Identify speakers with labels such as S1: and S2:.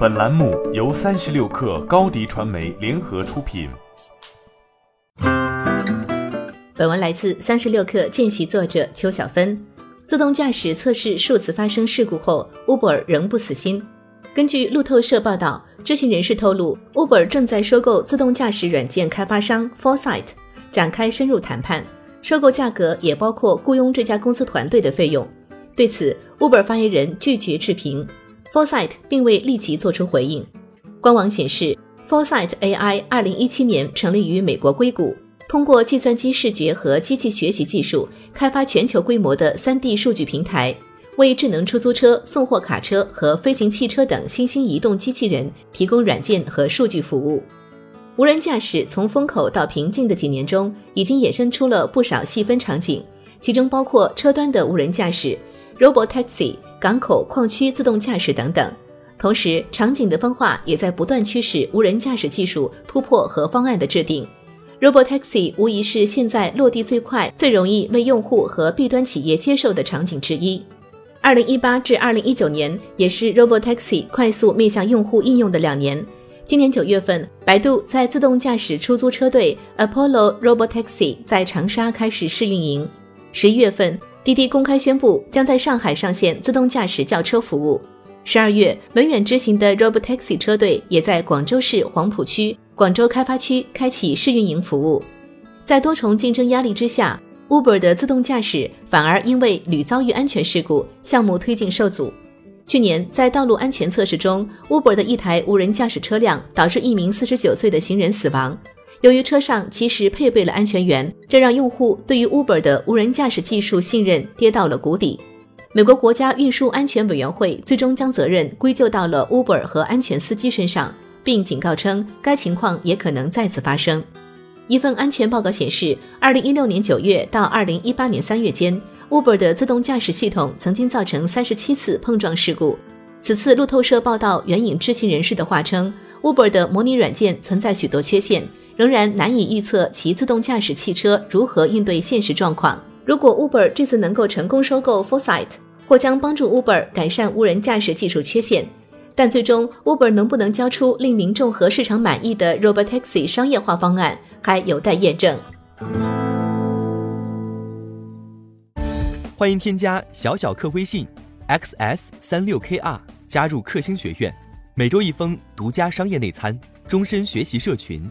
S1: 本栏目由三十六氪高低传媒联合出品。
S2: 本文来自三十六氪见习作者邱小芬。自动驾驶测试数次发生事故后，Uber 仍不死心。根据路透社报道，知情人士透露，Uber 正在收购自动驾驶软件开发商 Foresight，展开深入谈判。收购价格也包括雇佣这家公司团队的费用。对此，Uber 发言人拒绝置评。Foresight 并未立即做出回应。官网显示，Foresight AI 二零一七年成立于美国硅谷，通过计算机视觉和机器学习技术，开发全球规模的三 D 数据平台，为智能出租车、送货卡车和飞行汽车等新兴移动机器人提供软件和数据服务。无人驾驶从风口到瓶颈的几年中，已经衍生出了不少细分场景，其中包括车端的无人驾驶。Robotaxi、港口、矿区自动驾驶等等，同时场景的分化也在不断驱使无人驾驶技术突破和方案的制定。Robotaxi 无疑是现在落地最快、最容易为用户和 B 端企业接受的场景之一。二零一八至二零一九年也是 Robotaxi 快速面向用户应用的两年。今年九月份，百度在自动驾驶出租车队 Apollo Robotaxi 在长沙开始试运营。十一月份。滴滴公开宣布将在上海上线自动驾驶轿车服务。十二月，文远之行的 Robotaxi 车队也在广州市黄埔区、广州开发区开启试运营服务。在多重竞争压力之下，Uber 的自动驾驶反而因为屡遭遇安全事故，项目推进受阻。去年，在道路安全测试中，Uber 的一台无人驾驶车辆导致一名四十九岁的行人死亡。由于车上其实配备了安全员，这让用户对于 Uber 的无人驾驶技术信任跌到了谷底。美国国家运输安全委员会最终将责任归咎到了 Uber 和安全司机身上，并警告称该情况也可能再次发生。一份安全报告显示，二零一六年九月到二零一八年三月间，Uber 的自动驾驶系统曾经造成三十七次碰撞事故。此次路透社报道援引知情人士的话称，Uber 的模拟软件存在许多缺陷。仍然难以预测其自动驾驶汽车如何应对现实状况。如果 Uber 这次能够成功收购 Foresight，或将帮助 Uber 改善无人驾驶技术缺陷。但最终 Uber 能不能交出令民众和市场满意的 Robotaxi 商业化方案，还有待验证。
S3: 欢迎添加小小客微信 xs 三六 kr 加入克星学院，每周一封独家商业内参，终身学习社群。